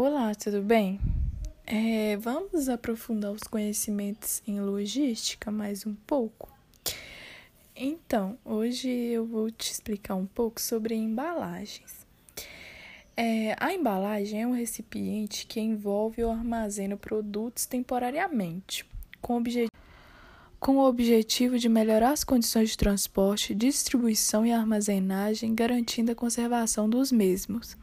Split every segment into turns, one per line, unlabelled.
Olá, tudo bem? É, vamos aprofundar os conhecimentos em logística mais um pouco? Então, hoje eu vou te explicar um pouco sobre embalagens. É, a embalagem é um recipiente que envolve ou armazena produtos temporariamente, com, obje com o objetivo de melhorar as condições de transporte, distribuição e armazenagem, garantindo a conservação dos mesmos.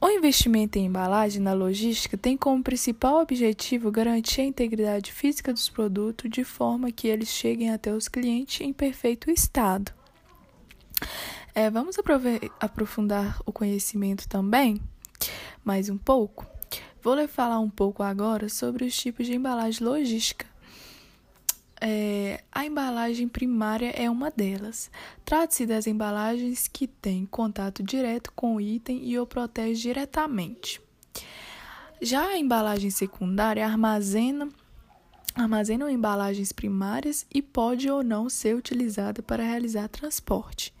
O investimento em embalagem na logística tem como principal objetivo garantir a integridade física dos produtos de forma que eles cheguem até os clientes em perfeito estado. É, vamos aprofundar o conhecimento também, mais um pouco. Vou lhe falar um pouco agora sobre os tipos de embalagem logística. É, a embalagem primária é uma delas. Trata-se das embalagens que têm contato direto com o item e o protege diretamente. Já a embalagem secundária armazena armazenam embalagens primárias e pode ou não ser utilizada para realizar transporte.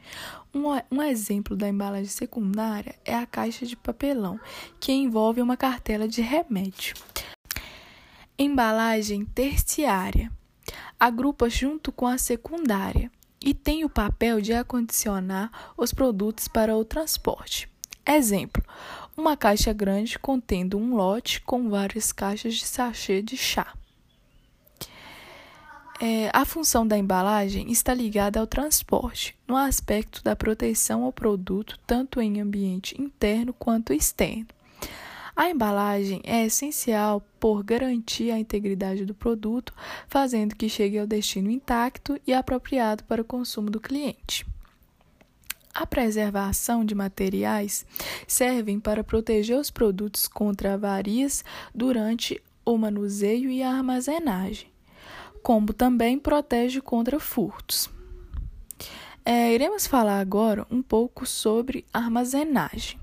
Um, um, exemplo da embalagem secundária é a caixa de papelão, que envolve uma cartela de remédio. Embalagem terciária agrupa junto com a secundária e tem o papel de acondicionar os produtos para o transporte. Exemplo: uma caixa grande contendo um lote com várias caixas de sachê de chá. É, a função da embalagem está ligada ao transporte, no aspecto da proteção ao produto, tanto em ambiente interno quanto externo. A embalagem é essencial por garantir a integridade do produto, fazendo que chegue ao destino intacto e apropriado para o consumo do cliente. A preservação de materiais servem para proteger os produtos contra avarias durante o manuseio e a armazenagem, como também protege contra furtos. É, iremos falar agora um pouco sobre armazenagem.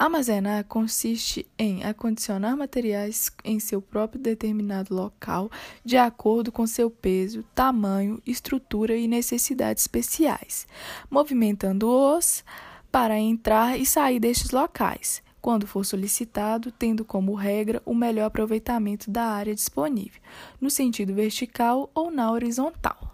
Armazenar consiste em acondicionar materiais em seu próprio determinado local, de acordo com seu peso, tamanho, estrutura e necessidades especiais, movimentando-os para entrar e sair destes locais, quando for solicitado, tendo como regra o melhor aproveitamento da área disponível, no sentido vertical ou na horizontal.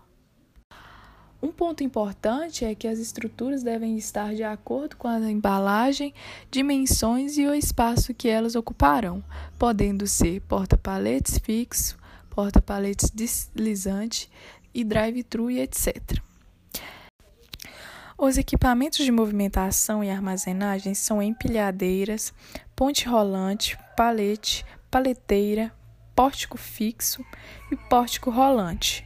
Um ponto importante é que as estruturas devem estar de acordo com a embalagem, dimensões e o espaço que elas ocuparão, podendo ser porta-paletes fixo, porta-paletes deslizante e drive-thru etc. Os equipamentos de movimentação e armazenagem são empilhadeiras, ponte rolante, palete, paleteira, pórtico fixo e pórtico rolante.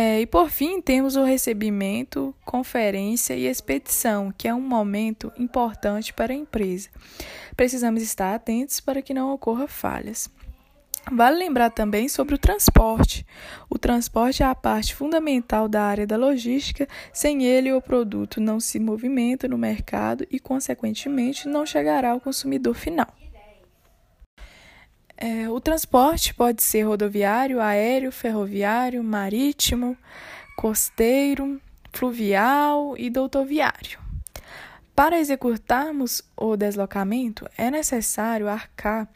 É, e por fim, temos o recebimento, conferência e expedição, que é um momento importante para a empresa. Precisamos estar atentos para que não ocorra falhas. Vale lembrar também sobre o transporte. O transporte é a parte fundamental da área da logística. Sem ele, o produto não se movimenta no mercado e, consequentemente, não chegará ao consumidor final. É, o transporte pode ser rodoviário, aéreo, ferroviário, marítimo, costeiro, fluvial e doutoviário. Para executarmos o deslocamento, é necessário arcar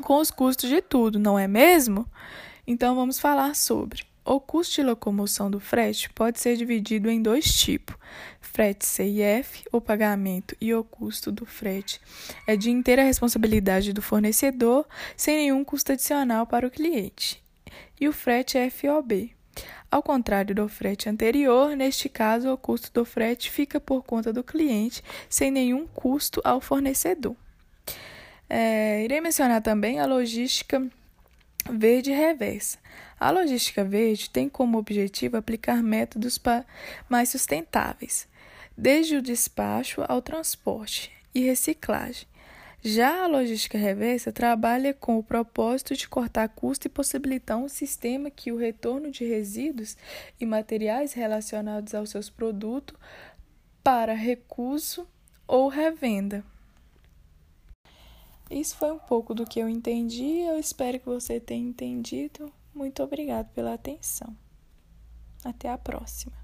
com os custos de tudo, não é mesmo? Então vamos falar sobre o custo de locomoção do frete pode ser dividido em dois tipos: frete CIF, o pagamento e o custo do frete é de inteira responsabilidade do fornecedor, sem nenhum custo adicional para o cliente, e o frete FOB. Ao contrário do frete anterior, neste caso, o custo do frete fica por conta do cliente, sem nenhum custo ao fornecedor. É, irei mencionar também a logística verde reversa. A logística verde tem como objetivo aplicar métodos mais sustentáveis, desde o despacho ao transporte e reciclagem. Já a logística reversa trabalha com o propósito de cortar custo e possibilitar um sistema que o retorno de resíduos e materiais relacionados aos seus produtos para recuso ou revenda. Isso foi um pouco do que eu entendi. Eu espero que você tenha entendido. Muito obrigado pela atenção. Até a próxima.